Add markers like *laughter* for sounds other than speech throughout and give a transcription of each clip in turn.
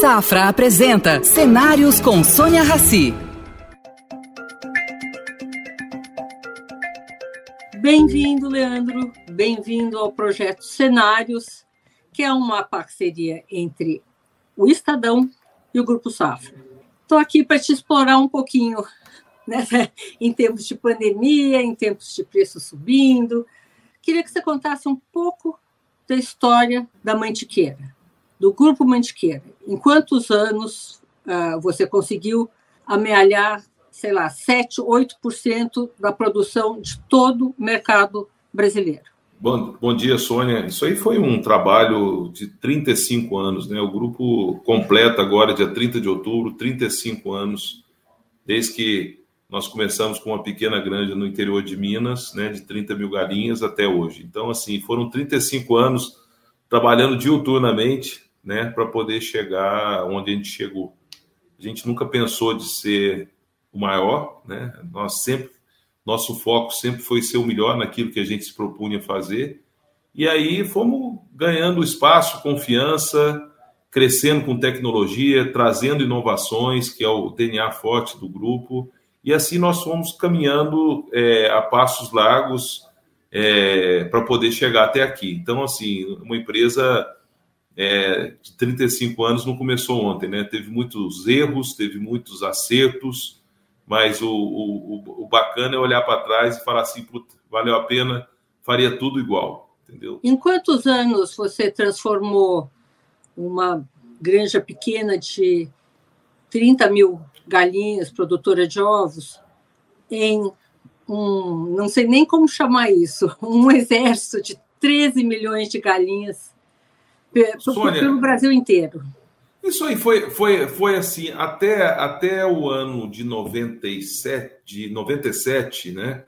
Safra apresenta Cenários com Sônia Rassi. Bem-vindo, Leandro. Bem-vindo ao projeto Cenários, que é uma parceria entre o Estadão e o Grupo Safra. Estou aqui para te explorar um pouquinho né, *laughs* em tempos de pandemia, em tempos de preço subindo. Queria que você contasse um pouco da história da Mantiqueira, do Grupo Mantiqueira. Em quantos anos uh, você conseguiu amealhar, sei lá, 7, 8% da produção de todo o mercado brasileiro? Bom, bom dia, Sônia. Isso aí foi um trabalho de 35 anos, né? O grupo completa agora, dia 30 de outubro, 35 anos, desde que nós começamos com uma pequena granja no interior de Minas, né, de 30 mil galinhas até hoje. Então, assim, foram 35 anos trabalhando diuturnamente, né, para poder chegar onde a gente chegou. A gente nunca pensou de ser o maior, né? Nós sempre nosso foco sempre foi ser o melhor naquilo que a gente se propunha fazer. E aí fomos ganhando espaço, confiança, crescendo com tecnologia, trazendo inovações, que é o DNA forte do grupo. E assim nós fomos caminhando é, a passos largos é, para poder chegar até aqui. Então, assim, uma empresa é, de 35 anos não começou ontem, né? Teve muitos erros, teve muitos acertos, mas o, o, o bacana é olhar para trás e falar assim, valeu a pena, faria tudo igual, entendeu? Em quantos anos você transformou uma granja pequena de 30 mil galinhas, produtora de ovos, em um, não sei nem como chamar isso, *laughs* um exército de 13 milhões de galinhas Sônia, pelo Brasil inteiro? Isso aí foi, foi, foi assim, até, até o ano de 97, de 97, né?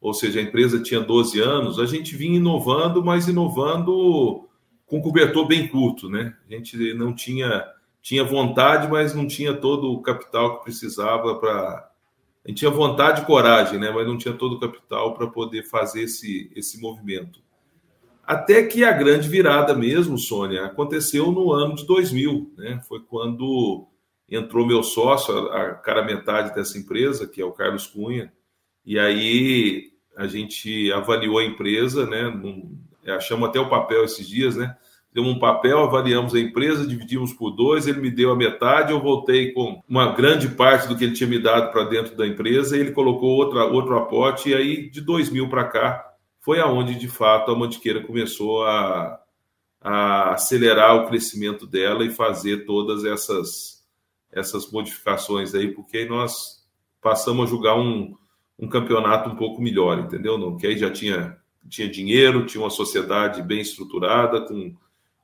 Ou seja, a empresa tinha 12 anos, a gente vinha inovando, mas inovando com cobertor bem curto, né? A gente não tinha tinha vontade, mas não tinha todo o capital que precisava para a gente tinha vontade e coragem, né? Mas não tinha todo o capital para poder fazer esse esse movimento. Até que a grande virada mesmo, Sônia, aconteceu no ano de 2000, né? Foi quando entrou meu sócio, a cara metade dessa empresa, que é o Carlos Cunha, e aí a gente avaliou a empresa, né? Num, achamos até o papel esses dias, né? Demos um papel, avaliamos a empresa, dividimos por dois, ele me deu a metade, eu voltei com uma grande parte do que ele tinha me dado para dentro da empresa, ele colocou outra, outro aporte, e aí de 2000 para cá foi aonde de fato a Mantiqueira começou a, a acelerar o crescimento dela e fazer todas essas essas modificações aí, porque aí nós passamos a jogar um, um campeonato um pouco melhor, entendeu? Não, que aí já tinha, tinha dinheiro, tinha uma sociedade bem estruturada, com,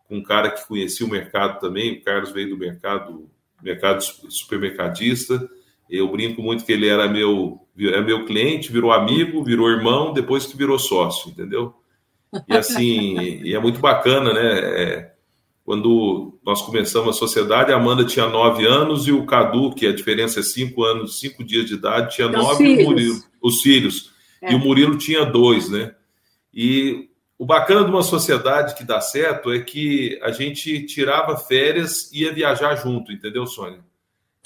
com um cara que conhecia o mercado também, o Carlos veio do mercado, mercado supermercadista, eu brinco muito que ele era meu, é meu cliente, virou amigo, virou irmão, depois que virou sócio, entendeu? E assim, *laughs* e é muito bacana, né? É, quando nós começamos a sociedade, a Amanda tinha nove anos e o Cadu, que a diferença é cinco anos, cinco dias de idade, tinha nove e o Murilo, os filhos. É. E o Murilo tinha dois, né? E o bacana de uma sociedade que dá certo é que a gente tirava férias e ia viajar junto, entendeu, Sônia?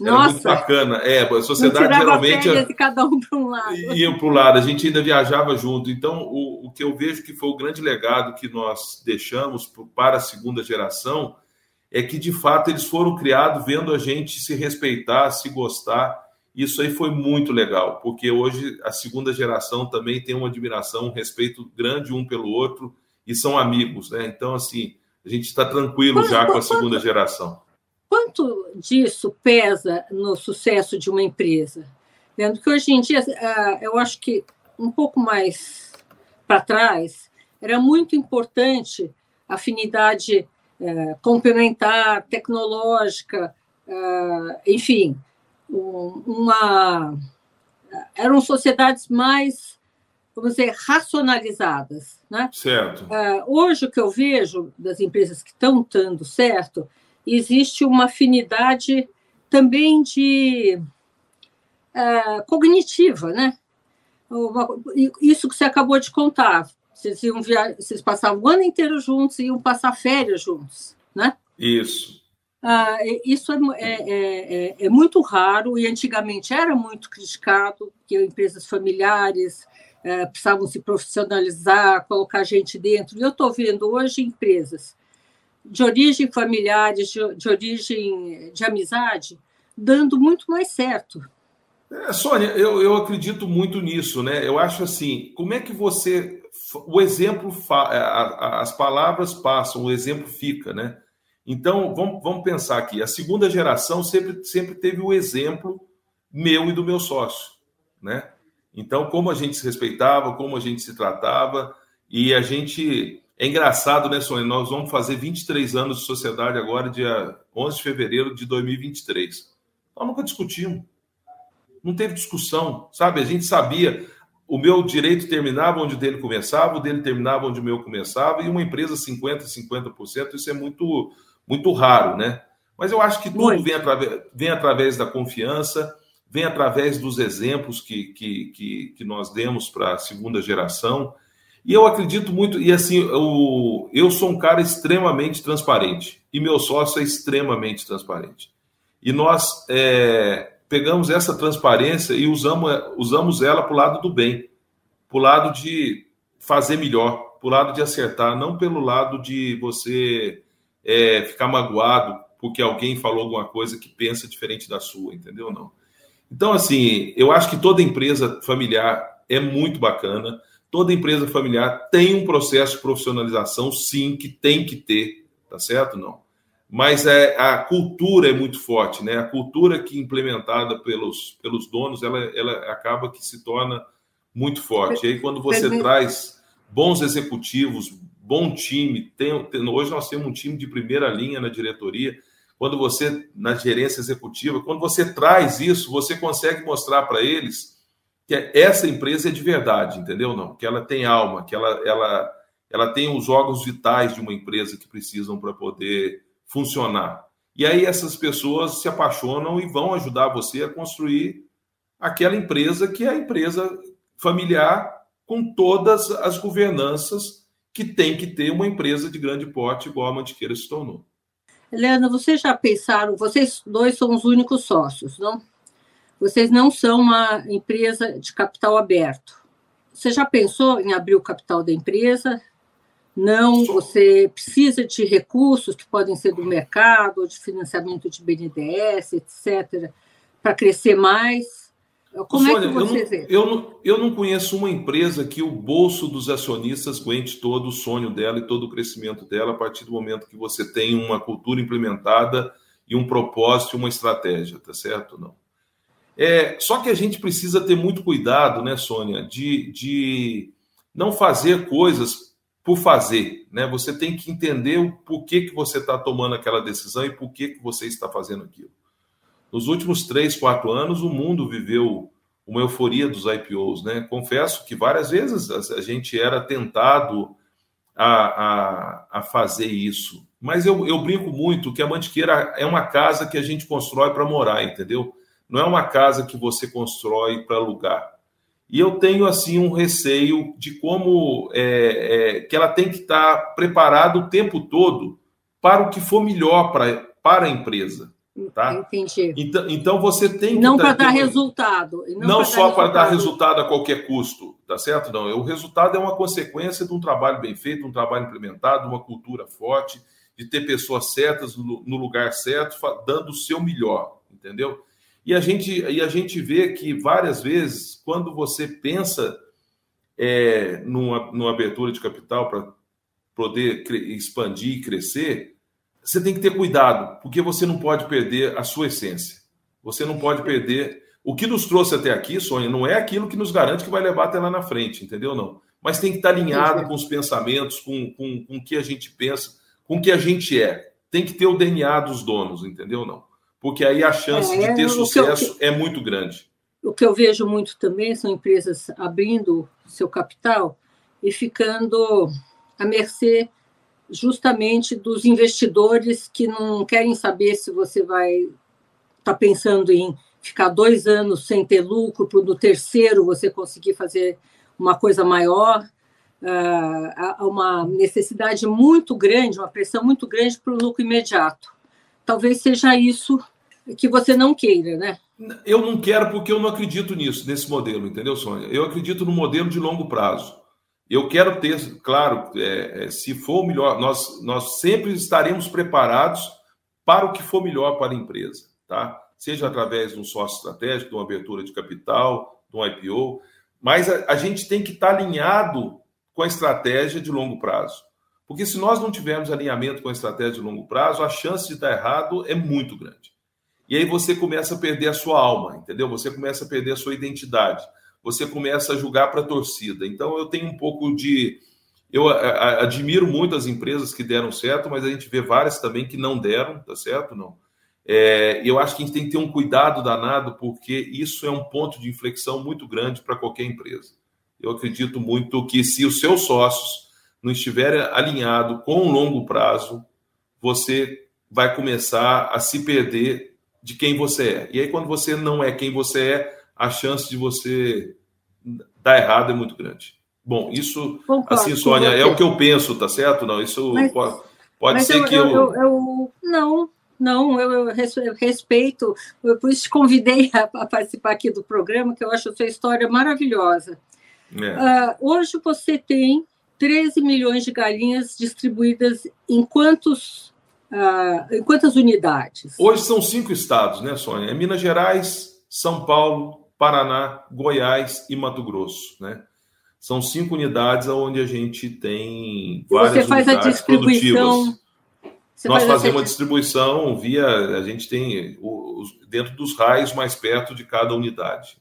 Era Nossa. muito bacana. É, a sociedade geralmente. E cada um para um lado. Iam para o lado, a gente ainda viajava junto. Então, o, o que eu vejo que foi o grande legado que nós deixamos para a segunda geração é que, de fato, eles foram criados vendo a gente se respeitar, se gostar. Isso aí foi muito legal, porque hoje a segunda geração também tem uma admiração, um respeito grande um pelo outro e são amigos, né? Então, assim, a gente está tranquilo já com a segunda geração. Quanto disso pesa no sucesso de uma empresa? Vendo que hoje em dia, ah, eu acho que um pouco mais para trás, era muito importante a afinidade eh, complementar, tecnológica, ah, enfim, uma eram sociedades mais, vamos dizer, racionalizadas. Né? Certo. Ah, hoje, o que eu vejo das empresas que estão dando certo existe uma afinidade também de uh, cognitiva, né? Isso que você acabou de contar. Vocês, iam via... Vocês passavam o ano inteiro juntos e iam passar férias juntos, né? Isso. Ah, isso é, é, é, é, muito raro e antigamente era muito criticado, que empresas familiares é, precisavam se profissionalizar, colocar gente dentro. E eu estou vendo hoje empresas de origem familiares, de, de origem de amizade, dando muito mais certo. É, Sônia, eu, eu acredito muito nisso, né? Eu acho assim, como é que você. O exemplo, é, as palavras passam, o exemplo fica, né? Então, vamos, vamos pensar aqui. A segunda geração sempre, sempre teve o exemplo meu e do meu sócio, né? Então, como a gente se respeitava, como a gente se tratava, e a gente. É engraçado, né, Sônia? Nós vamos fazer 23 anos de sociedade agora, dia 11 de fevereiro de 2023. Nós nunca discutimos. Não teve discussão, sabe? A gente sabia. O meu direito terminava onde o dele começava, o dele terminava onde o meu começava, e uma empresa 50%, 50%, isso é muito muito raro, né? Mas eu acho que tudo vem através, vem através da confiança, vem através dos exemplos que, que, que, que nós demos para a segunda geração. E eu acredito muito, e assim, eu, eu sou um cara extremamente transparente, e meu sócio é extremamente transparente. E nós é, pegamos essa transparência e usamos, usamos ela para o lado do bem, para o lado de fazer melhor, para o lado de acertar, não pelo lado de você é, ficar magoado porque alguém falou alguma coisa que pensa diferente da sua, entendeu? Não. Então, assim, eu acho que toda empresa familiar é muito bacana. Toda empresa familiar tem um processo de profissionalização, sim, que tem que ter, tá certo? Não. Mas é, a cultura é muito forte, né? A cultura que implementada pelos, pelos donos, ela, ela acaba que se torna muito forte. E aí, quando você traz bons executivos, bom time. Tem, tem, hoje nós temos um time de primeira linha na diretoria. Quando você, na gerência executiva, quando você traz isso, você consegue mostrar para eles que essa empresa é de verdade, entendeu? Não, que ela tem alma, que ela, ela, ela tem os órgãos vitais de uma empresa que precisam para poder funcionar. E aí essas pessoas se apaixonam e vão ajudar você a construir aquela empresa que é a empresa familiar com todas as governanças que tem que ter uma empresa de grande porte igual a Mantiqueira se tornou. Helena, vocês já pensaram, vocês dois são os únicos sócios, não? Vocês não são uma empresa de capital aberto. Você já pensou em abrir o capital da empresa? Não, você precisa de recursos que podem ser do mercado, de financiamento de BNDES, etc., para crescer mais? Como Sônia, é que você eu não, vê? Eu não, eu não conheço uma empresa que o bolso dos acionistas aguente todo o sonho dela e todo o crescimento dela a partir do momento que você tem uma cultura implementada e um propósito e uma estratégia, tá certo? Não. É, só que a gente precisa ter muito cuidado, né, Sônia, de, de não fazer coisas por fazer, né? Você tem que entender o porquê que você está tomando aquela decisão e por que, você está fazendo aquilo. Nos últimos três, quatro anos, o mundo viveu uma euforia dos IPOs. Né? Confesso que várias vezes a gente era tentado a, a, a fazer isso. Mas eu, eu brinco muito que a Mantiqueira é uma casa que a gente constrói para morar, entendeu? Não é uma casa que você constrói para alugar. E eu tenho assim um receio de como é, é, que ela tem que estar tá preparada o tempo todo para o que for melhor para, para a empresa. Tá? Entendi. Então, então você tem que. Não tá, para dar resultado. Não, não só para dar resultado a qualquer custo, tá certo? Não. O resultado é uma consequência de um trabalho bem feito, um trabalho implementado, uma cultura forte, de ter pessoas certas no lugar certo, dando o seu melhor, entendeu? E a gente, e a gente vê que várias vezes, quando você pensa é, numa, numa abertura de capital para poder expandir e crescer, você tem que ter cuidado, porque você não pode perder a sua essência. Você não pode perder. O que nos trouxe até aqui, Sônia, não é aquilo que nos garante que vai levar até lá na frente, entendeu? Não. Mas tem que estar alinhado com os pensamentos, com, com, com o que a gente pensa, com o que a gente é. Tem que ter o DNA dos donos, entendeu? Não. Porque aí a chance é, de ter sucesso eu, é muito grande. O que eu vejo muito também são empresas abrindo seu capital e ficando à mercê justamente dos investidores que não querem saber se você vai estar tá pensando em ficar dois anos sem ter lucro, para no terceiro você conseguir fazer uma coisa maior. Uh, há uma necessidade muito grande, uma pressão muito grande para o lucro imediato. talvez seja isso que você não queira, né? Eu não quero porque eu não acredito nisso, nesse modelo, entendeu, Sônia? Eu acredito no modelo de longo prazo. Eu quero ter, claro, é, é, se for melhor, nós, nós sempre estaremos preparados para o que for melhor para a empresa, tá? Seja através de um sócio estratégico, de uma abertura de capital, de um IPO, mas a, a gente tem que estar alinhado com a estratégia de longo prazo. Porque se nós não tivermos alinhamento com a estratégia de longo prazo, a chance de dar errado é muito grande. E aí você começa a perder a sua alma, entendeu? Você começa a perder a sua identidade. Você começa a julgar para a torcida. Então eu tenho um pouco de. Eu admiro muito as empresas que deram certo, mas a gente vê várias também que não deram, tá certo? Não. É, eu acho que a gente tem que ter um cuidado danado, porque isso é um ponto de inflexão muito grande para qualquer empresa. Eu acredito muito que se os seus sócios não estiver alinhado com o longo prazo, você vai começar a se perder de quem você é. E aí, quando você não é quem você é, a chance de você dar errado é muito grande. Bom, isso, Concordo, assim, Sônia, é o que eu penso, tá certo? Não, isso mas, pode, pode ser eu, que eu... Eu, eu... Não, não, eu, respeito, eu por isso te convidei a, a, participar aqui do programa, que eu acho a sua história maravilhosa. É. Uh, hoje você tem 13 milhões de galinhas distribuídas em quantos uh, em quantas unidades? Hoje são cinco estados, né, Sônia? É Minas Gerais, São Paulo, Paraná, Goiás e Mato Grosso, né? São cinco unidades onde a gente tem várias Você faz a distribuição. Nós fazemos a distribuição via. A gente tem os, dentro dos raios mais perto de cada unidade.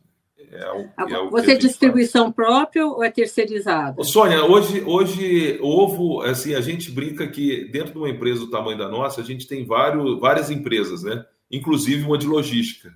É o, é o Você é distribuição faz. própria ou é terceirizada? Sônia, hoje, hoje ovo, assim, a gente brinca que dentro de uma empresa do tamanho da nossa, a gente tem vários, várias empresas, né? Inclusive uma de logística.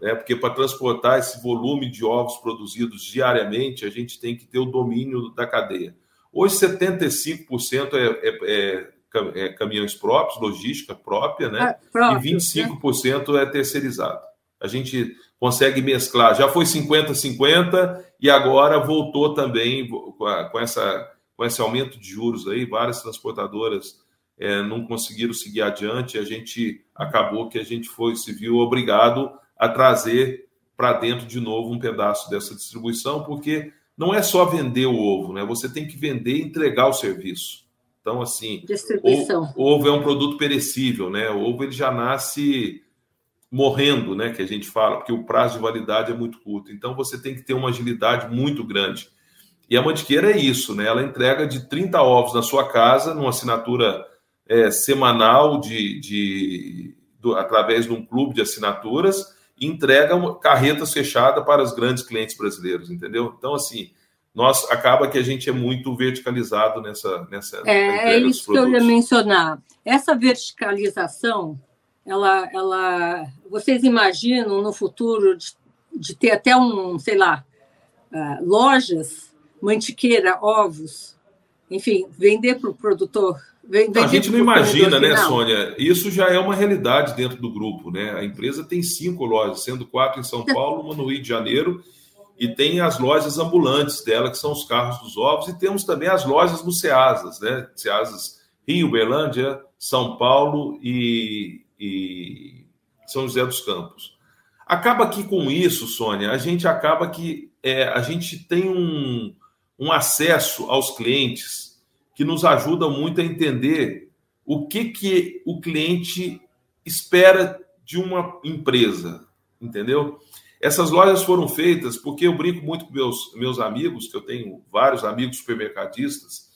Né? Porque para transportar esse volume de ovos produzidos diariamente, a gente tem que ter o domínio da cadeia. Hoje, 75% é, é, é, é caminhões próprios, logística própria, né? Ah, e 25% né? é terceirizado. A gente consegue mesclar. Já foi 50-50 e agora voltou também com, essa, com esse aumento de juros aí, várias transportadoras é, não conseguiram seguir adiante. A gente acabou que a gente foi se viu obrigado a trazer para dentro de novo um pedaço dessa distribuição, porque não é só vender o ovo, né? Você tem que vender e entregar o serviço. Então, assim, distribuição. O ovo é um produto perecível, né? O ovo ele já nasce morrendo, né, que a gente fala, porque o prazo de validade é muito curto. Então você tem que ter uma agilidade muito grande. E a Mantiqueira é isso, né? Ela entrega de 30 ovos na sua casa, numa assinatura é, semanal de, de do, através de um clube de assinaturas, e entrega uma, carretas fechadas para os grandes clientes brasileiros, entendeu? Então, assim, nós acaba que a gente é muito verticalizado nessa nessa é, é isso que eu ia mencionar essa verticalização ela, ela, vocês imaginam no futuro de, de ter até um, sei lá, uh, lojas, mantiqueira, ovos, enfim, vender para o produtor. Vender a gente não imagina, né, final. Sônia? Isso já é uma realidade dentro do grupo, né? A empresa tem cinco lojas, sendo quatro em São Paulo, uma no Rio de Janeiro, e tem as lojas ambulantes dela, que são os carros dos ovos, e temos também as lojas no Ceasas, né? Ceasas Rio, Berlândia, São Paulo e, e São José dos Campos. Acaba que com isso, Sônia, a gente acaba que é, a gente tem um, um acesso aos clientes que nos ajuda muito a entender o que, que o cliente espera de uma empresa, entendeu? Essas lojas foram feitas porque eu brinco muito com meus, meus amigos, que eu tenho vários amigos supermercadistas.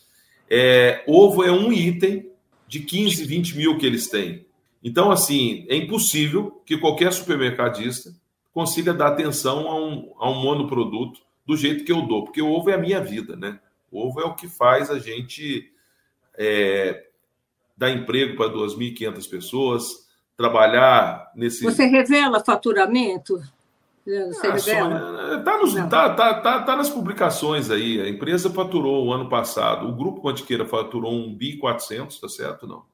É, ovo é um item de 15, 20 mil que eles têm. Então, assim, é impossível que qualquer supermercadista consiga dar atenção a um, a um monoproduto do jeito que eu dou, porque o ovo é a minha vida, né? O ovo é o que faz a gente é, dar emprego para 2.500 pessoas, trabalhar nesse. Você revela faturamento? Você ah, revela? Está é, tá, tá, tá, tá, nas publicações aí. A empresa faturou o ano passado, o Grupo Quantiqueira faturou um bi 400, tá certo? Não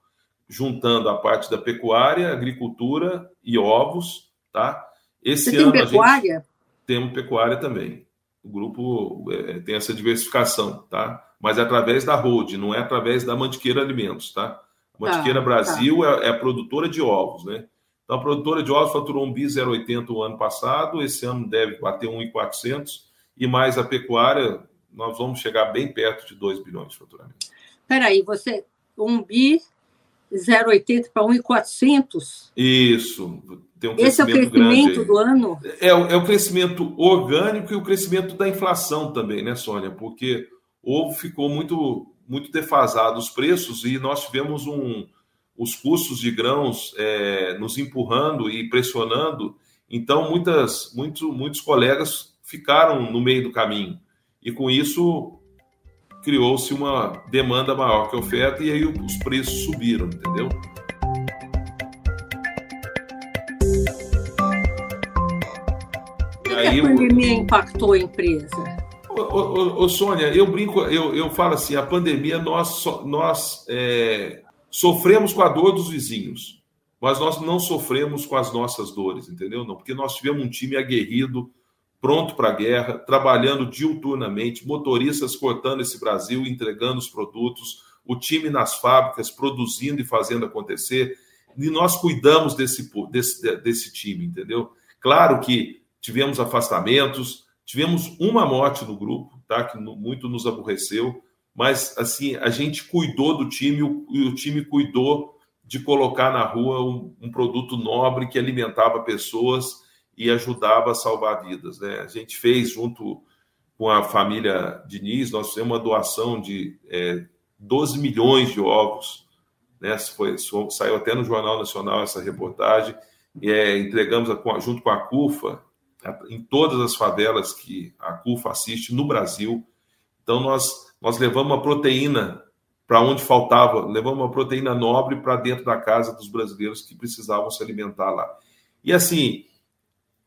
juntando a parte da pecuária, agricultura e ovos, tá? Esse Você ano tem pecuária? a gente temos pecuária também. O grupo é, tem essa diversificação, tá? Mas é através da Road, não é através da Mantiqueira Alimentos, tá? A Mantiqueira tá, Brasil tá. É, é produtora de ovos, né? Então, a produtora de ovos faturou um bi 0,80 o ano passado, esse ano deve bater 1,400, e mais a pecuária, nós vamos chegar bem perto de 2 bilhões de faturamento. Peraí, você, um bi 0,80 para 1,400? Isso, tem um Esse é o crescimento do ano? É, é, o crescimento orgânico e o crescimento da inflação também, né, Sônia? Porque o ovo ficou muito, muito defasado os preços e nós tivemos um, os custos de grãos é, nos empurrando e pressionando. Então, muitas, muitos, muitos colegas ficaram no meio do caminho. E com isso, criou-se uma demanda maior que a oferta e aí os preços subiram, entendeu? Aí, a pandemia impactou a empresa? Ô, ô, ô, Sônia, eu brinco, eu, eu falo assim, a pandemia nós, nós é, sofremos com a dor dos vizinhos, mas nós não sofremos com as nossas dores, entendeu? Não, porque nós tivemos um time aguerrido, pronto para a guerra, trabalhando diuturnamente, motoristas cortando esse Brasil, entregando os produtos, o time nas fábricas produzindo e fazendo acontecer, e nós cuidamos desse, desse, desse time, entendeu? Claro que tivemos afastamentos, tivemos uma morte no grupo, tá? Que muito nos aborreceu, mas assim a gente cuidou do time e o time cuidou de colocar na rua um, um, produto nobre que alimentava pessoas e ajudava a salvar vidas. Né? A gente fez junto com a família Diniz, nós fizemos uma doação de é, 12 milhões de ovos. Né? Foi, saiu até no Jornal Nacional essa reportagem. E, é, entregamos a, junto com a CUFA em todas as favelas que a CUFA assiste no Brasil. Então, nós nós levamos uma proteína para onde faltava, levamos uma proteína nobre para dentro da casa dos brasileiros que precisavam se alimentar lá. E assim,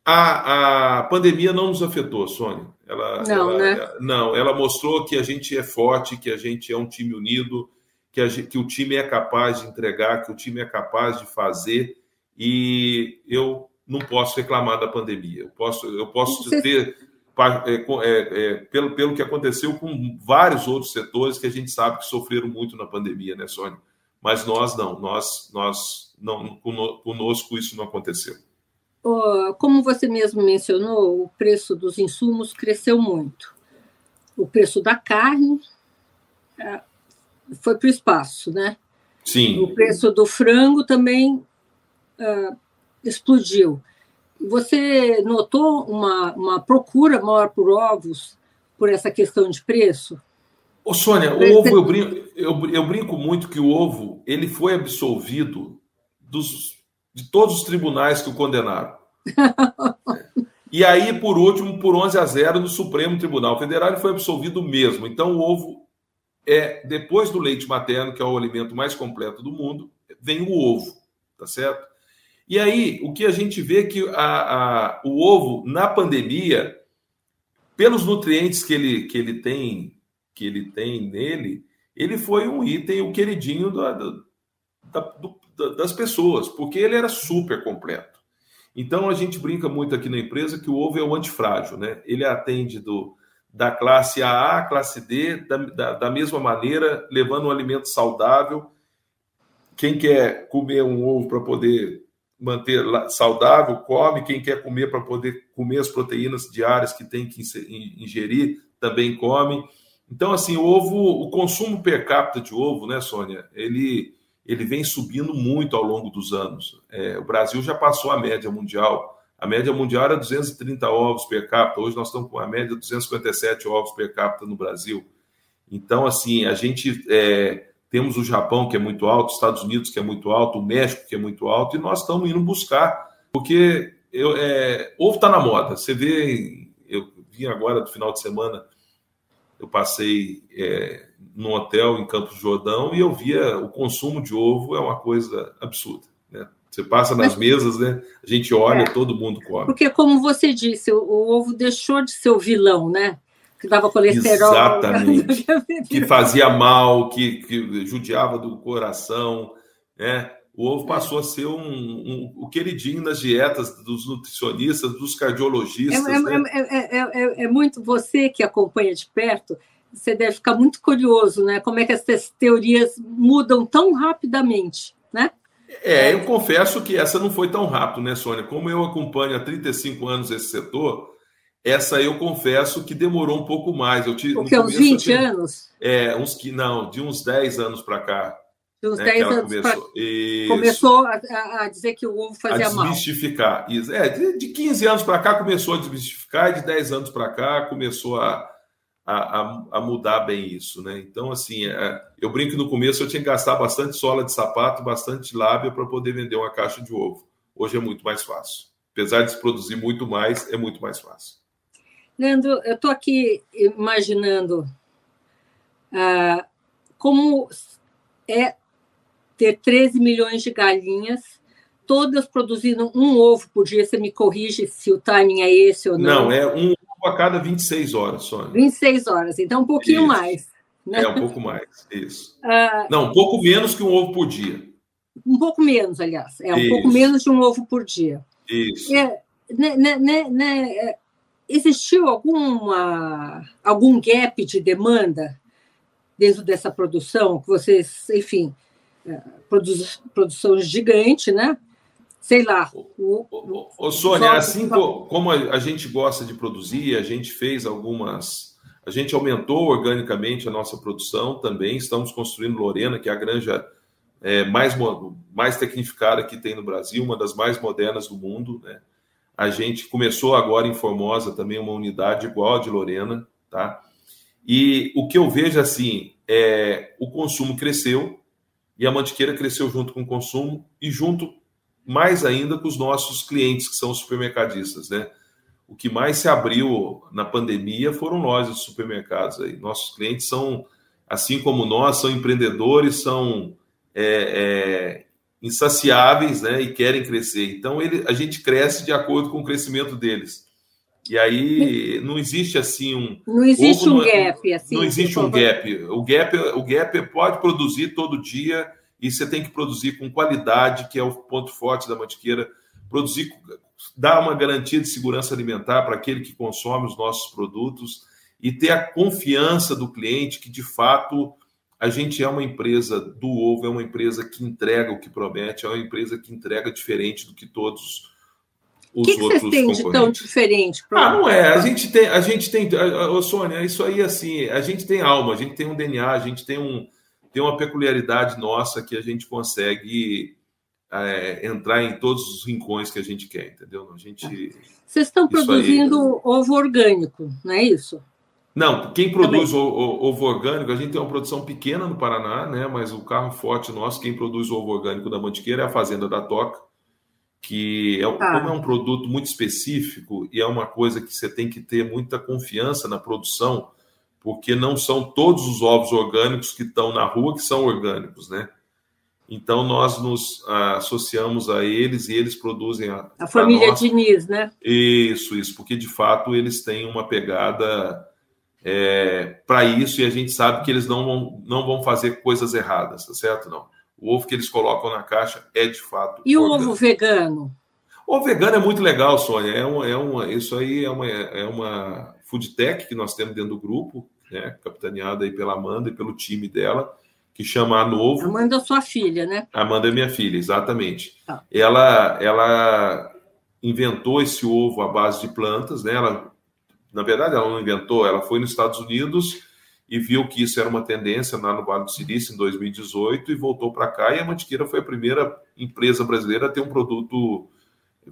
a, a pandemia não nos afetou, Sônia. Ela, não, ela, né? Não, ela mostrou que a gente é forte, que a gente é um time unido, que, a, que o time é capaz de entregar, que o time é capaz de fazer. E eu não posso reclamar da pandemia. Eu posso, eu posso ter é, é, é, pelo, pelo que aconteceu com vários outros setores que a gente sabe que sofreram muito na pandemia, né, Sônia? Mas nós não, nós, nós não, conosco isso não aconteceu. Como você mesmo mencionou, o preço dos insumos cresceu muito. O preço da carne é, foi para o espaço, né? Sim. O preço do frango também uh, explodiu. Você notou uma, uma procura maior por ovos por essa questão de preço? Ô, Sônia, o ovo, eu brinco, eu, eu brinco muito que o ovo ele foi absolvido dos, de todos os tribunais que o condenaram. *laughs* e aí, por último, por 11 a 0 no Supremo Tribunal Federal, ele foi absolvido mesmo. Então, o ovo é, depois do leite materno, que é o alimento mais completo do mundo, vem o ovo, tá certo? E aí, o que a gente vê é que a, a, o ovo, na pandemia, pelos nutrientes que ele, que ele tem que ele tem nele, ele foi um item, o queridinho da, da, do, das pessoas, porque ele era super completo. Então a gente brinca muito aqui na empresa que o ovo é o antifrágil, né? Ele atende do, da classe A à classe D da, da, da mesma maneira, levando um alimento saudável. Quem quer comer um ovo para poder manter saudável, come. Quem quer comer para poder comer as proteínas diárias que tem que ingerir, também come. Então, assim, o ovo, o consumo per capita de ovo, né, Sônia, ele, ele vem subindo muito ao longo dos anos. É, o Brasil já passou a média mundial. A média mundial era 230 ovos per capita. Hoje nós estamos com a média de 257 ovos per capita no Brasil. Então, assim, a gente é, temos o Japão, que é muito alto, Estados Unidos, que é muito alto, o México, que é muito alto, e nós estamos indo buscar, porque eu, é, ovo está na moda. Você vê, eu vim agora do final de semana, eu passei é, num hotel em Campos do Jordão e eu via o consumo de ovo é uma coisa absurda. Né? Você passa nas Mas, mesas, né? A gente olha, é, todo mundo come. Porque, como você disse, o, o ovo deixou de ser o vilão, né? que dava colesterol. Exatamente. *laughs* que fazia mal, que, que judiava do coração. Né? O ovo passou a ser um, um, o queridinho nas dietas dos nutricionistas, dos cardiologistas. É, né? é, é, é, muito você que acompanha de perto. você deve ficar muito curioso, né? Como é que essas teorias mudam tão rapidamente, né? É, eu confesso que essa não foi tão rápido, né, Sônia? Como eu acompanho há 35 anos esse setor, essa eu confesso que demorou um pouco mais. Eu tive, Porque uns 20 tinha, anos? É, uns que não, de uns 10 anos para cá. Uns né, 10 anos começou, pra... começou a, a, dizer que o ovo fazia mal. A desmistificar. Mal. É, de, de 15 anos para cá começou a desmistificar, e de 10 anos para cá começou a, a, a, mudar bem isso, né? Então, assim, é, eu brinco que no começo eu tinha que gastar bastante sola de sapato, bastante lábia para poder vender uma caixa de ovo. Hoje é muito mais fácil. Apesar de se produzir muito mais, é muito mais fácil. Leandro, eu estou aqui imaginando ah, como é ter 13 milhões de galinhas, todas produzindo um ovo por dia. Você me corrige se o timing é esse ou não. Não, é um ovo a cada 26 horas, Sônia. 26 horas, então um pouquinho isso. mais. Né? É, um pouco mais, isso. *laughs* Ah, não, um pouco menos que um ovo por dia. Um pouco menos, aliás. É um isso. pouco menos de um ovo por dia. Isso. É, né, né, né, né existiu alguma, algum gap de demanda dentro dessa produção? Que vocês, enfim, é, produção gigante, né? Sei lá. O, o, o Sônia, assim como a gente gosta de produzir, a gente fez algumas. A gente aumentou organicamente a nossa produção também. Estamos construindo Lorena, que é a granja é, mais, mais tecnificada que tem no Brasil, uma das mais modernas do mundo, né? A gente começou agora em Formosa também uma unidade igual a de Lorena, tá? E o que eu vejo assim é o consumo cresceu e a mantiqueira cresceu junto com o consumo e junto mais ainda com os nossos clientes que são os supermercadistas, né? O que mais se abriu na pandemia foram nós, os supermercados aí. Nossos clientes são, assim como nós, são empreendedores, são é, é, insaciáveis né, e querem crescer. Então, ele, a gente cresce de acordo com o crescimento deles. E aí não existe assim um. Não existe um gap. Assim, não existe um gap. O gap. O gap pode produzir todo dia e você tem que produzir com qualidade, que é o ponto forte da mantiqueira. Produzir, dar uma garantia de segurança alimentar para aquele que consome os nossos produtos e ter a confiança do cliente que de fato a gente é uma empresa do ovo, é uma empresa que entrega o que promete, é uma empresa que entrega diferente do que todos que outros que vocês têm de tão diferente? Ah, não é. A gente tem, a gente tem, ô Sônia, isso aí assim, a gente tem alma, a gente tem um DNA, a gente tem um tem uma peculiaridade nossa que a gente consegue é, entrar em todos os rincões que a gente quer, entendeu? A gente. Vocês estão produzindo aí... ovo orgânico, não é isso? Não, quem produz o, o, ovo orgânico, a gente tem uma produção pequena no Paraná, né? Mas o carro forte nosso, quem produz o ovo orgânico da Mantiqueira é a Fazenda da Toca, que é, ah. como é um produto muito específico e é uma coisa que você tem que ter muita confiança na produção, porque não são todos os ovos orgânicos que estão na rua que são orgânicos, né? Então nós nos associamos a eles e eles produzem a, a família Diniz, né? Isso, isso, porque de fato eles têm uma pegada é, para isso e a gente sabe que eles não vão, não vão fazer coisas erradas, tá certo? Não. O ovo que eles colocam na caixa é de fato. E orgânico. o ovo vegano? O ovo vegano é muito legal, Sônia. É uma, é uma, isso aí é uma, é uma food tech que nós temos dentro do grupo, né, capitaneada aí pela Amanda e pelo time dela, que chama a Novo. Amanda é sua filha, né? Amanda é minha filha, exatamente. Ah. Ela, ela inventou esse ovo à base de plantas, né? Ela na verdade, ela não inventou, ela foi nos Estados Unidos e viu que isso era uma tendência lá no Vale do Silício em 2018 e voltou para cá. E a Mantiqueira foi a primeira empresa brasileira a ter um produto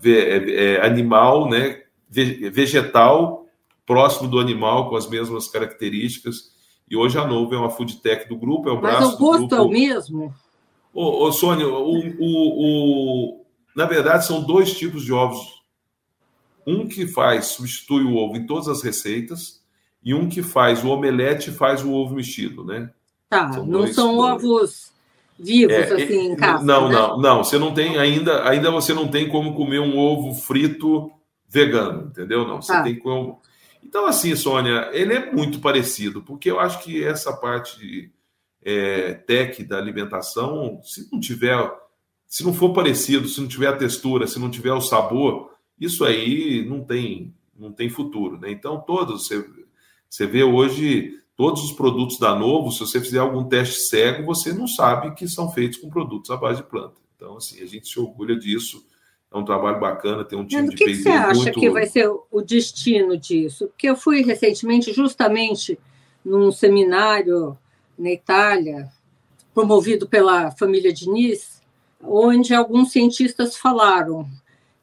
é, é, animal, né, vegetal, próximo do animal, com as mesmas características. E hoje a Novo é uma food tech do grupo, é o braço Mas o grupo. é o mesmo? Ô, ô Sônia, o, o, o, na verdade são dois tipos de ovos um que faz, substitui o ovo em todas as receitas, e um que faz o omelete e faz o ovo mexido, né? Tá, são não dois, são dois. ovos vivos é, assim em casa. Não, né? não, não. Você não tem ainda, ainda você não tem como comer um ovo frito vegano, entendeu? Não, você tá. tem como. Então, assim, Sônia, ele é muito parecido, porque eu acho que essa parte de, é, tech da alimentação, se não tiver, se não for parecido, se não tiver a textura, se não tiver o sabor, isso aí não tem, não tem futuro. Né? Então, todos, você, você vê hoje Todos os produtos da Novo, se você fizer algum teste cego, você não sabe que são feitos com produtos à base de planta. Então, assim, a gente se orgulha disso. É um trabalho bacana, tem um time Mas, de que você acha muito... que vai ser o destino disso? Porque eu fui recentemente justamente num seminário na Itália, promovido pela família Diniz, onde alguns cientistas falaram.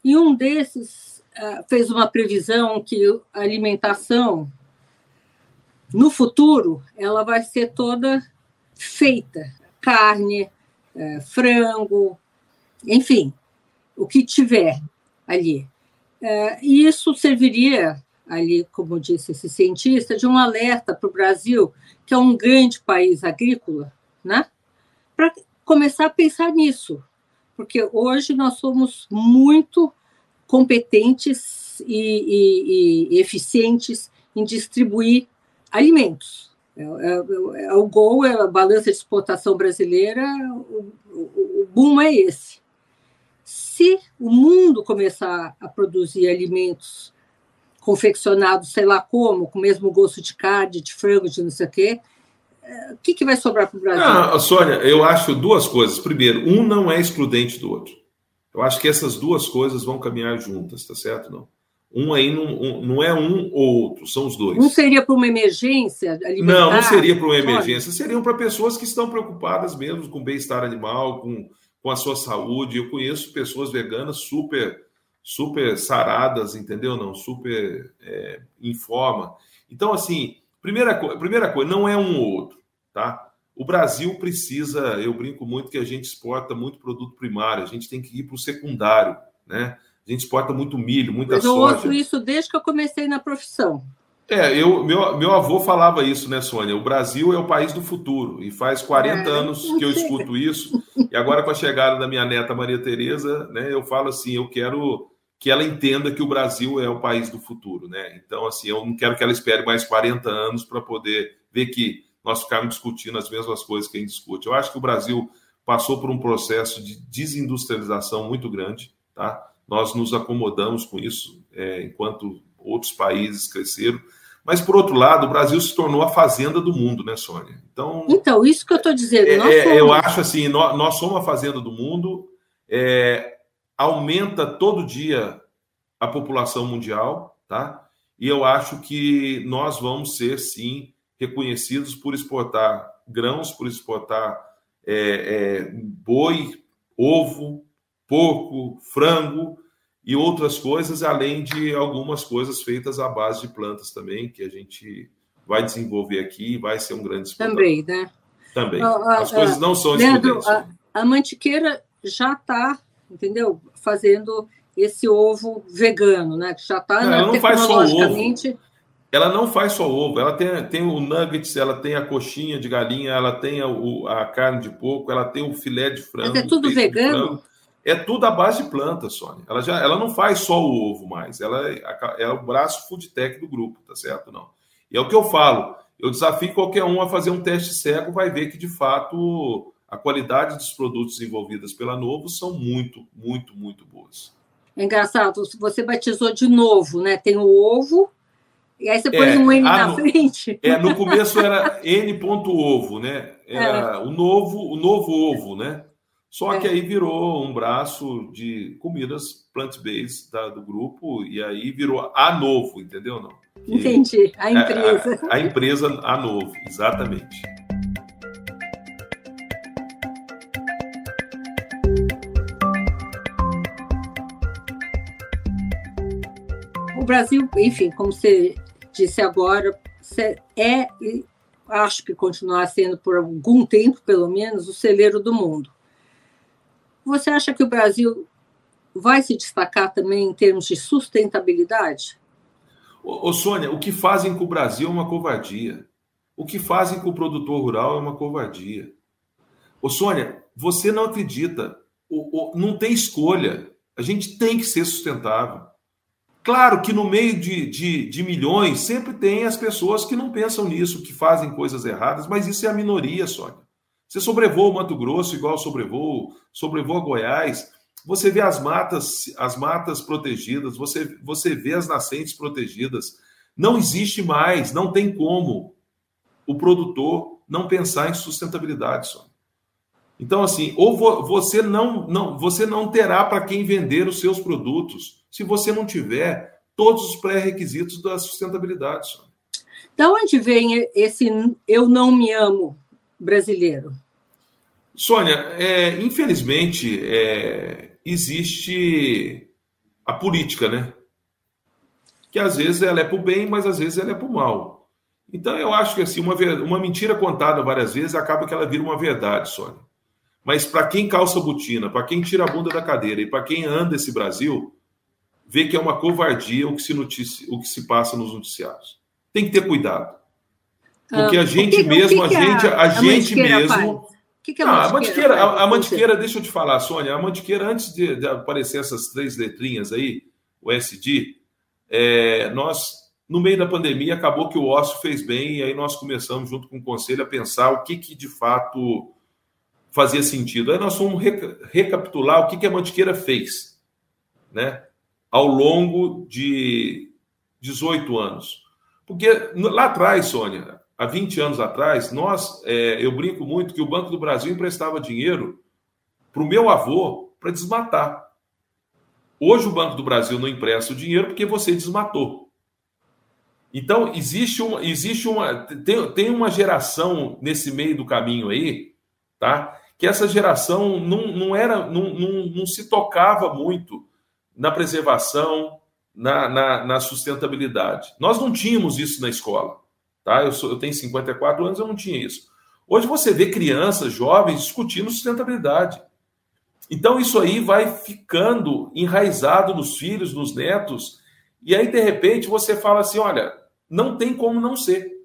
E um desses uh, fez uma previsão que a alimentação no futuro ela vai ser toda feita carne, é, frango, enfim, o que tiver ali. É, e isso serviria ali, como disse esse cientista, de um alerta para o Brasil, que é um grande país agrícola, né? para começar a pensar nisso, porque hoje nós somos muito competentes e, e, e eficientes em distribuir alimentos. É, é, é, o gol, é a balança de exportação brasileira, o, o, o boom é esse. Se o mundo começar a produzir alimentos confeccionados, sei lá como, com o mesmo gosto de carne, de frango, de não sei o quê, é, o que, que vai sobrar para o Brasil? Ah, Sônia, eu acho duas coisas. Primeiro, um não é excludente do outro. Eu acho que essas duas coisas vão caminhar juntas, tá certo? Não. Um aí não, um, não é um ou outro, são os dois. Um seria para uma emergência alimentar? Não, não seria para uma emergência. Seriam para pessoas que estão preocupadas mesmo com o bem-estar animal, com, com a sua saúde. Eu conheço pessoas veganas super super saradas, entendeu? Não, super é, em forma. Então, assim, primeira, primeira coisa, não é um ou outro, tá? O Brasil precisa, eu brinco muito que a gente exporta muito produto primário, a gente tem que ir para o secundário, né? A gente exporta muito milho, muita Mas eu soja. Eu ouço isso desde que eu comecei na profissão. É, eu, meu, meu avô falava isso, né, Sônia? O Brasil é o país do futuro. E faz 40 é, anos que eu *laughs* escuto isso. E agora, com a chegada da minha neta Maria Tereza, né, eu falo assim: eu quero que ela entenda que o Brasil é o país do futuro, né? Então, assim, eu não quero que ela espere mais 40 anos para poder ver que nós ficamos discutindo as mesmas coisas que a gente discute. Eu acho que o Brasil passou por um processo de desindustrialização muito grande, tá? Nós nos acomodamos com isso, é, enquanto outros países cresceram. Mas, por outro lado, o Brasil se tornou a fazenda do mundo, né, Sônia? Então, então isso que eu estou dizendo. É, é, eu acho assim, nós, nós, somos a fazenda do mundo, é, aumenta todo dia a população mundial, tá? E eu acho que nós vamos ser, sim, reconhecidos por exportar grãos, por exportar é, é, boi, ovo, porco, frango e outras coisas, além de algumas coisas feitas à base de plantas também, que a gente vai desenvolver aqui e vai ser um grande exportador. Também, né? Também. As coisas não são Leandro, a, a mantiqueira já está, entendeu? Fazendo esse ovo vegano, né? Que já está ela não faz só ovo. Ela não faz só ovo, ela tem, tem o nuggets, ela tem a coxinha de galinha, ela tem a, o, a carne de porco, ela tem o filé de frango. Mas é tudo vegano? É tudo à base de planta, Sônia. Ela, já, ela não faz só o ovo mais, ela é, é o braço food tech do grupo, tá certo? Não. E é o que eu falo. Eu desafio qualquer um a fazer um teste cego, vai ver que de fato a qualidade dos produtos desenvolvidos pela Novo são muito, muito, muito boas. É engraçado, você batizou de novo, né? Tem o ovo, e aí você põe é, um N na no, frente. É, no começo era N ponto ovo, né? Era é. o novo, o novo ovo, né? Só é. que aí virou um braço de comidas plant-based do grupo e aí virou a novo, entendeu? Não? Que Entendi, a empresa. A, a, a empresa a novo, exatamente. O Brasil, enfim, como você disse agora, é, acho que continuar sendo por algum tempo, pelo menos, o celeiro do mundo. Você acha que o Brasil vai se destacar também em termos de sustentabilidade? Ô, ô, Sônia, o que fazem com o Brasil é uma covardia. O que fazem com o produtor rural é uma covardia. Ô, Sônia, você não acredita. O, o, não tem escolha. A gente tem que ser sustentável. Claro que no meio de, de, de, milhões sempre tem as pessoas que não pensam nisso, que fazem coisas erradas, mas isso é a minoria, Sônia. Você sobrevoa o Mato Grosso igual sobrevoa, sobrevoa Goiás, você vê as matas, as matas protegidas, você, você vê as nascentes protegidas. Não existe mais, não tem como. o produtor não pensar em sustentabilidade, só. Então, assim, ou você não, não, você não terá para quem vender os seus produtos se você não tiver todos os pré-requisitos da sustentabilidade. Só. Da onde vem esse eu não me amo brasileiro? Sônia, é, infelizmente, é, existe a política, né? Que às vezes ela é para o bem, mas às vezes ela é para o mal. Então eu acho que assim, uma, uma mentira contada várias vezes acaba que ela vira uma verdade, Sônia. Mas para quem calça botina, para quem tira a bunda da cadeira e para quem anda esse Brasil, vê que é uma covardia o que se, notici... o que se passa nos noticiários. Tem que ter cuidado. Porque a ah, gente que, mesmo, que a gente, a, a gente mesmo. O que, que é a mantiqueira? A, a mantiqueira, deixa eu te falar, Sônia, a mantiqueira, antes de, de aparecer essas três letrinhas aí, o SD, é, nós, no meio da pandemia, acabou que o ócio fez bem, e aí nós começamos, junto com o conselho, a pensar o que, que de fato fazia sentido. Aí nós fomos recapitular o que, que a Mantiqueira fez né, ao longo de 18 anos. Porque lá atrás, Sônia, há 20 anos atrás, nós, é, eu brinco muito que o Banco do Brasil emprestava dinheiro para o meu avô para desmatar. Hoje o Banco do Brasil não empresta o dinheiro porque você desmatou. Então, existe uma, existe uma tem, tem uma geração nesse meio do caminho aí, tá? Que essa geração não, não era, não, não, não se tocava muito na preservação, na, na, na, sustentabilidade. Nós não tínhamos isso na escola, tá? Eu, sou, eu tenho 54 anos, eu não tinha isso. Hoje você vê crianças, jovens discutindo sustentabilidade. Então isso aí vai ficando enraizado nos filhos, nos netos, e aí de repente você fala assim, olha, não tem como não ser.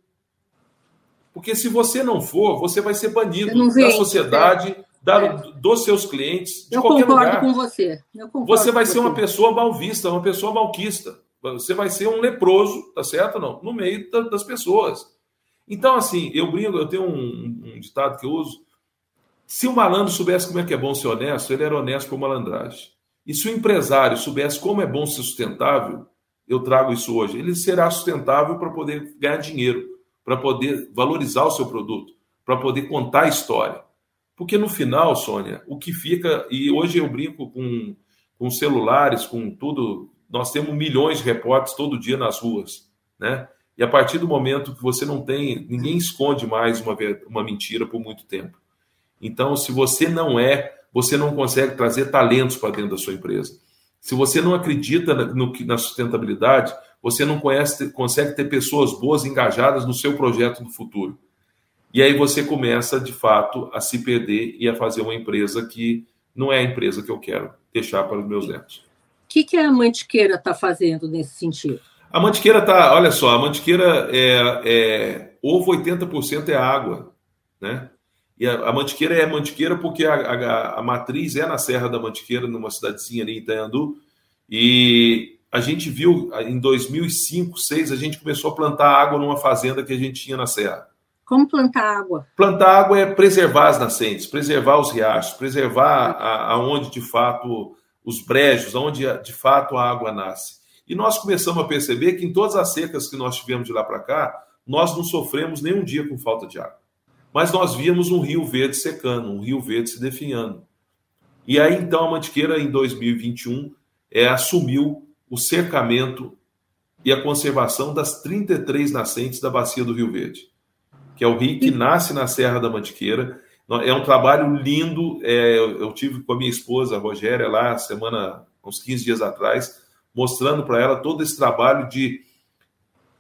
Porque se você não for, você vai ser banido da sociedade, é. da, é. dos seus clientes, de Eu qualquer concordo lugar. Com você. Eu concordo você vai ser você. uma pessoa mal vista, uma pessoa malquista. Você vai ser um leproso, tá certo? Não, no meio das pessoas. Então, assim, eu brinco, eu tenho um, um ditado que eu uso, se o malandro soubesse como é que é bom ser honesto, ele era honesto por malandragem. E se o empresário soubesse como é bom ser sustentável, eu trago isso hoje, ele será sustentável para poder ganhar dinheiro, para poder valorizar o seu produto, para poder contar a história. Porque no final, Sônia, o que fica, e hoje eu brinco com, com celulares, com tudo, nós temos milhões de repórteres todo dia nas ruas, né? E a partir do momento que você não tem, ninguém esconde mais uma, uma mentira por muito tempo. Então, se você não é, você não consegue trazer talentos para dentro da sua empresa. Se você não acredita no, na sustentabilidade, você não conhece, consegue ter pessoas boas engajadas no seu projeto do futuro. E aí você começa, de fato, a se perder e a fazer uma empresa que não é a empresa que eu quero deixar para os meus netos. O que, que a Mantiqueira está fazendo nesse sentido? A Mantiqueira está, olha só, a Mantiqueira é, é ovo 80% é água, né? E a, a Mantiqueira é Mantiqueira porque a, a, a, matriz é na Serra da Mantiqueira, numa cidadezinha ali em Itaiandu. E a gente viu em 2005, 2006, a gente começou a plantar água numa fazenda que a gente tinha na Serra. Como plantar água? Plantar água é preservar as nascentes, preservar os riachos, preservar aonde de fato os brejos, onde de fato a água nasce. E nós começamos a perceber que em todas as secas que nós tivemos de lá para cá, nós não sofremos nenhum dia com falta de água mas nós víamos um rio verde secando, um rio verde se definhando. E aí, então, a Mantiqueira, em 2021, é, assumiu o cercamento e a conservação das 33 nascentes da bacia do Rio Verde, que é o rio que nasce na Serra da Mantiqueira. É um trabalho lindo. É, eu tive com a minha esposa, a Rogéria, lá semana, uns 15 dias atrás, mostrando para ela todo esse trabalho de,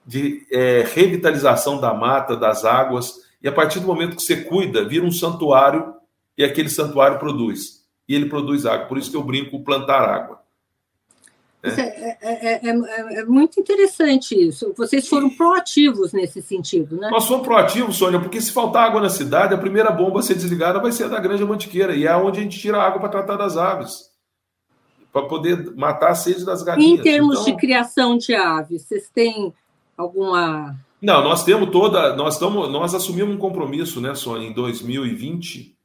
de é, revitalização da mata, das águas, e a partir do momento que você cuida, vira um santuário e aquele santuário produz. E ele produz água. Por isso que eu brinco plantar água. É, é, é, é, muito interessante isso. Vocês foram proativos nesse sentido, né? Nós fomos proativos, Sônia, porque se faltar água na cidade, a primeira bomba a ser desligada vai ser a da Granja Mantiqueira, e é onde a gente tira a água para tratar das aves, para poder matar a sede das galinhas. Em termos então... de criação de aves, vocês têm alguma não, nós temos toda. Nós, estamos, nós assumimos um compromisso, né, Sônia, em 2020,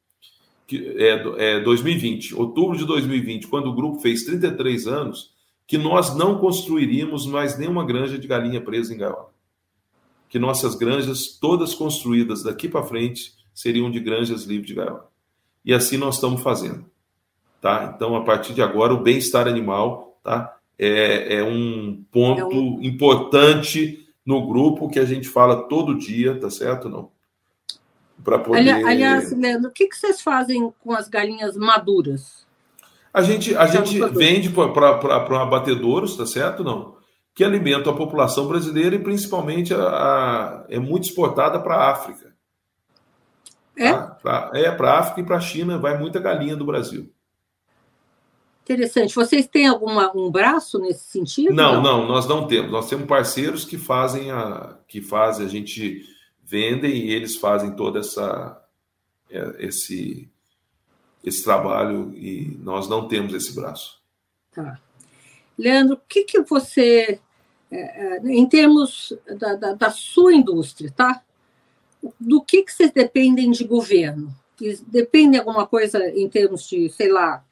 que é, é 2020, outubro de 2020, quando o grupo fez 33 anos, que nós não construiríamos mais nenhuma granja de galinha presa em gaiola. que nossas granjas, todas construídas daqui para frente, seriam de granjas livres de gaiola. E assim nós estamos fazendo. Tá? Então, a partir de agora, o bem-estar animal tá? é, é um ponto é importante no grupo que a gente fala todo dia, tá certo? Não? Para poder. Aliás, Leandro, o que, que vocês fazem com as galinhas maduras? A gente, a gente vende para abatedouros, tá certo? Não? Que alimenta a população brasileira e principalmente a, a é muito exportada para a África. É? Tá? Pra, é, para a África e para a China vai muita galinha do Brasil. Interessante. Vocês têm alguma, um braço nesse sentido? Não, não, não, nós não temos. Nós temos parceiros que fazem a que fazem a gente vendem e eles fazem toda essa é, esse esse trabalho e nós não temos esse braço. Tá. Leandro, o que, que você, é, é, em termos da, da, da, sua indústria, tá? Do que, que vocês dependem de governo? Depende alguma coisa em termos de, sei lá,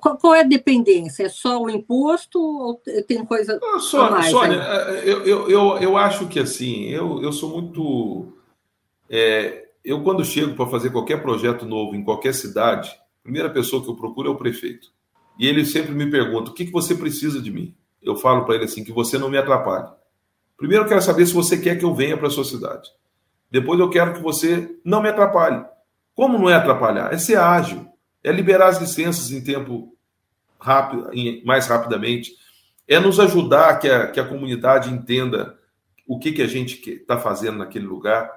qual, qual, é a dependência? É só o imposto ou tem coisa ah, Sônia, mais? Sônia, eu, eu, eu, eu acho que assim, eu, eu sou muito. É, eu, quando chego para fazer qualquer projeto novo em qualquer cidade, a primeira pessoa que eu procuro é o prefeito. E ele sempre me pergunta: o que, que você precisa de mim? Eu falo para ele assim: que você não me atrapalhe. Primeiro, eu quero saber se você quer que eu venha para a sua cidade. Depois, eu quero que você não me atrapalhe. Como não é atrapalhar? É ser ágil é liberar as licenças em tempo rápido, mais rapidamente, é nos ajudar que a, que a comunidade entenda o que, que a gente está fazendo naquele lugar.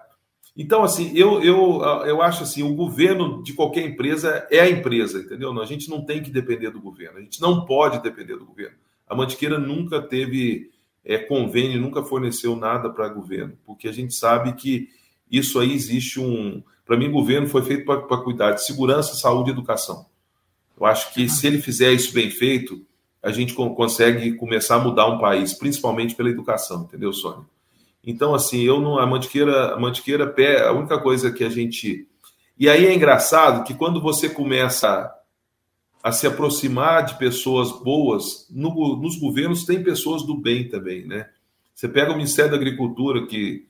Então, assim, eu, eu, eu acho assim, o governo de qualquer empresa é a empresa, entendeu? A gente não tem que depender do governo, a gente não pode depender do governo. A Mantiqueira nunca teve é, convênio, nunca forneceu nada para o governo, porque a gente sabe que isso aí existe um, para mim, o governo foi feito para cuidar de segurança, saúde e educação. Eu acho que se ele fizer isso bem feito, a gente consegue começar a mudar um país, principalmente pela educação, entendeu, Sônia? Então, assim, eu não. A Mantiqueira, a Mantiqueira, a única coisa que a gente. E aí é engraçado que quando você começa a se aproximar de pessoas boas, no, nos governos tem pessoas do bem também, né? Você pega o Ministério da Agricultura, que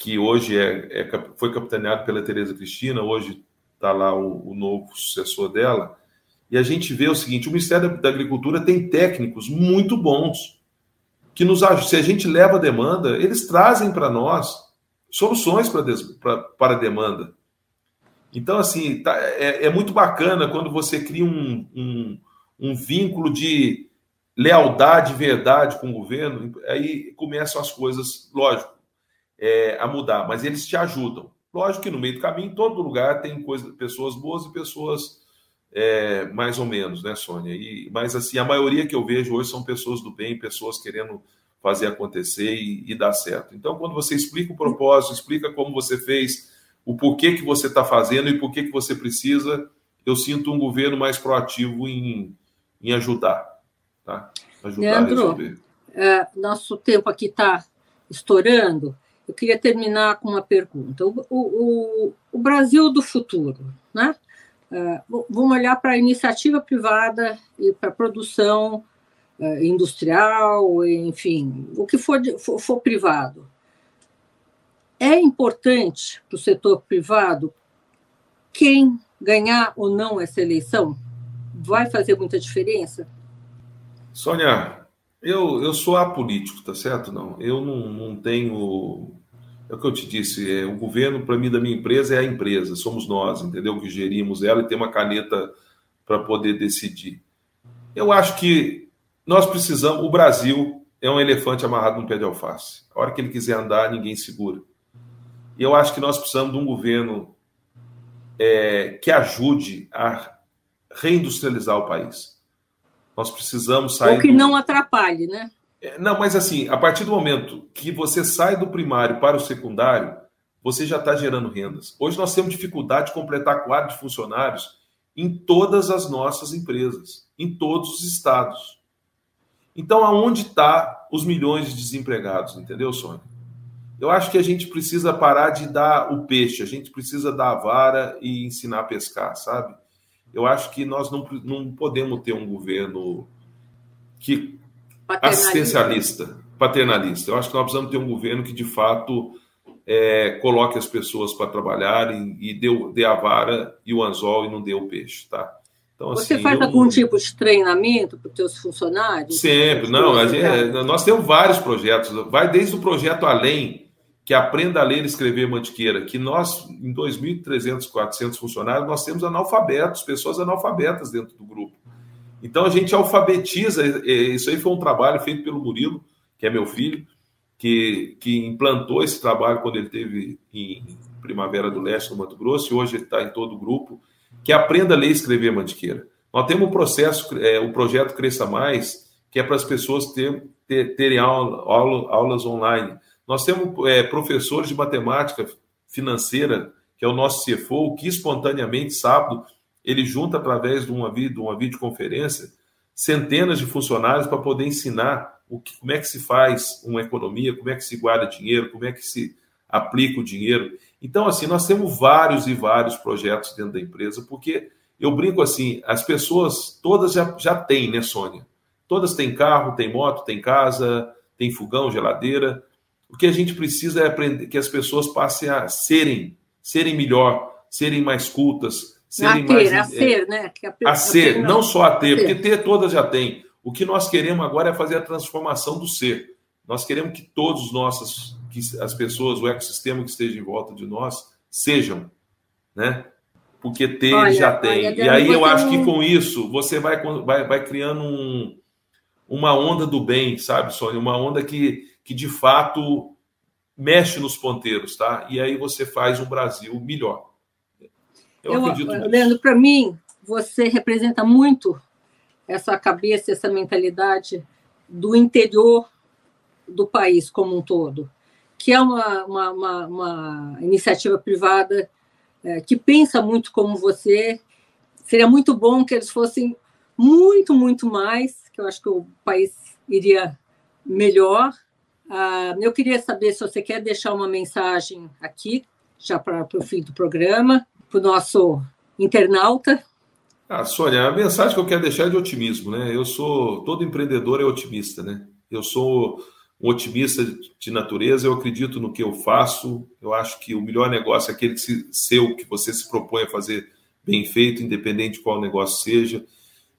que hoje é, é, foi capitaneado pela Tereza Cristina, hoje está lá o, o, novo sucessor dela, e a gente vê o seguinte: o Ministério da Agricultura tem técnicos muito bons que nos. Se a gente leva a demanda, eles trazem para nós soluções para para a demanda. Então, assim, tá, é, é, muito bacana quando você cria um, um, um vínculo de lealdade, verdade com o governo, aí começam as coisas, lógico é, a mudar, mas eles te ajudam. Lógico que no meio do caminho, em todo lugar tem coisa, pessoas boas e pessoas é, mais ou menos, né, Sônia? E, mas assim, a maioria que eu vejo hoje são pessoas do bem, pessoas querendo fazer acontecer e, e dar certo. Então, quando você explica o propósito, explica como você fez, o porquê que você está fazendo e porquê que você precisa, eu sinto um governo mais proativo em, em ajudar, tá? Ajudar Leandro, a resolver. É, nosso tempo aqui está estourando. Eu queria terminar com uma pergunta. O, o, o Brasil do futuro, né? Uh, vamos olhar para a iniciativa privada e para a produção uh, industrial, enfim, o que for, for, for privado. É importante para o setor privado quem ganhar ou não essa eleição? Vai fazer muita diferença? Sônia, eu, eu sou apolítico, tá certo? Não, eu não, não tenho é o que eu te disse, é, o governo, para mim, da minha empresa é a empresa, somos nós, entendeu? Que gerimos ela e tem uma caneta para poder decidir. Eu acho que nós precisamos, o Brasil é um elefante amarrado num pé de alface. A hora que ele quiser andar, ninguém segura. E eu acho que nós precisamos de um governo é, que ajude a reindustrializar o país. Nós precisamos sair. Ou que do... não atrapalhe, né? É, não, mas assim, a partir do momento que você sai do primário para o secundário, você já está gerando rendas. Hoje nós temos dificuldade de completar quadro de funcionários em todas as nossas empresas, em todos os estados. Então, aonde está os milhões de desempregados, entendeu, Sônia? Eu acho que a gente precisa parar de dar o peixe, a gente precisa dar a vara e ensinar a pescar, sabe? Eu acho que nós não, não podemos ter um governo que assistencialista. paternalista. Eu acho que nós precisamos ter um governo que, de fato, é, coloque as pessoas para trabalhar e, e dê, dê, a vara e o anzol e não dê o peixe, tá? Então, Você assim, faz eu... algum tipo de treinamento para os seus funcionários? Sempre, não. Gente, é, nós temos vários projetos. Vai desde o projeto Além, que aprenda a ler e escrever Mantiqueira, que nós, em 2.300, 400 funcionários, nós temos analfabetos, pessoas analfabetas dentro do grupo. Então a gente alfabetiza, isso aí foi um trabalho feito pelo Murilo, que é meu filho, que, que implantou esse trabalho quando ele teve em Primavera do Leste, no Mato Grosso, e hoje ele está em todo o grupo, que aprenda a ler e escrever Mantiqueira. Nós temos um processo, é, o projeto Cresça Mais, que é para as pessoas ter, ter, terem aula, aula, aulas online. Nós temos é, professores de matemática financeira, que é o nosso CFO, que espontaneamente, sábado, ele junta através de uma, de uma videoconferência centenas de funcionários para poder ensinar o que, como é que se faz uma economia, como é que se guarda dinheiro, como é que se aplica o dinheiro. Então, assim, nós temos vários e vários projetos dentro da empresa, porque eu brinco assim, as pessoas todas já, já têm, né, Sônia? Todas têm carro, têm moto, têm casa, têm fogão, geladeira. O que a gente precisa é aprender que as pessoas passem a serem, serem melhor, serem mais cultas, serem a ter, mais. A ser, né? A, a ser, não. não só a ter, porque ter todas já têm. O que nós queremos agora é fazer a transformação do ser. Nós queremos que todos os nossos, que as pessoas, o ecossistema que esteja em volta de nós, sejam, né? Porque ter olha, já tem. Olha, e aí eu acho que com isso você vai, vai, vai criando um, uma onda do bem, sabe, Sônia? Uma onda que, que de fato mexe nos ponteiros, tá? E aí você faz um Brasil melhor. Eu, eu acredito Leandro, para mim, você representa muito essa cabeça, essa mentalidade do interior do país como um todo, que é uma, uma, uma, uma iniciativa privada é, que pensa muito como você. Seria muito bom que eles fossem muito, muito mais, que eu acho que o país iria melhor. Ah, eu queria saber se você quer deixar uma mensagem aqui, já para o fim do programa, para o nosso internauta. Ah, Sônia, a mensagem que eu quero deixar é de otimismo, né? Eu sou todo empreendedor é otimista, né? Eu sou um otimista de natureza, eu acredito no que eu faço. Eu acho que o melhor negócio é aquele que se, seu que você se propõe a fazer bem feito, independente de qual negócio seja.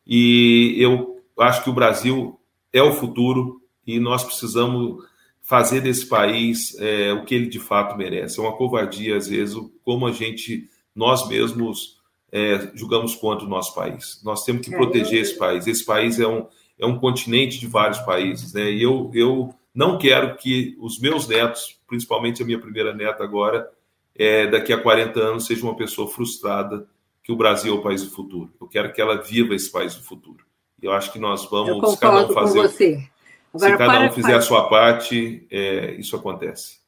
E eu acho que o Brasil é o futuro e nós precisamos fazer desse país é, o que ele de fato merece. É uma covardia às vezes como a gente nós mesmos é, julgamos contra o nosso país. Nós temos que é, proteger esse país. Esse país é um, é um continente de vários países, né? E eu, eu não quero que os meus netos, principalmente a minha primeira neta agora, é, daqui a 40 anos, seja uma pessoa frustrada que o Brasil é o país do futuro. Eu quero que ela viva esse país do futuro. E eu acho que nós vamos, cada um fazer. Você. Agora, se cada um fizer para... a sua parte, é, isso acontece.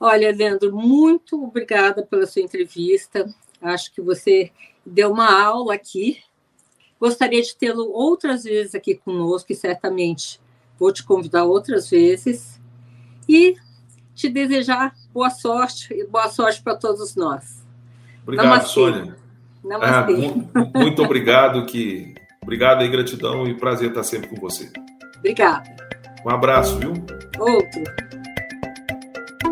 Olha, Leandro, muito obrigada pela sua entrevista. Acho que você deu uma aula aqui. Gostaria de tê-lo outras vezes aqui conosco, e certamente vou te convidar outras vezes. E te desejar boa sorte e boa sorte para todos nós. Obrigado, Namastê. Sônia. Namastê. Ah, muito obrigado, que obrigado e gratidão e prazer estar sempre com você. Obrigada. Um abraço, viu? Outro.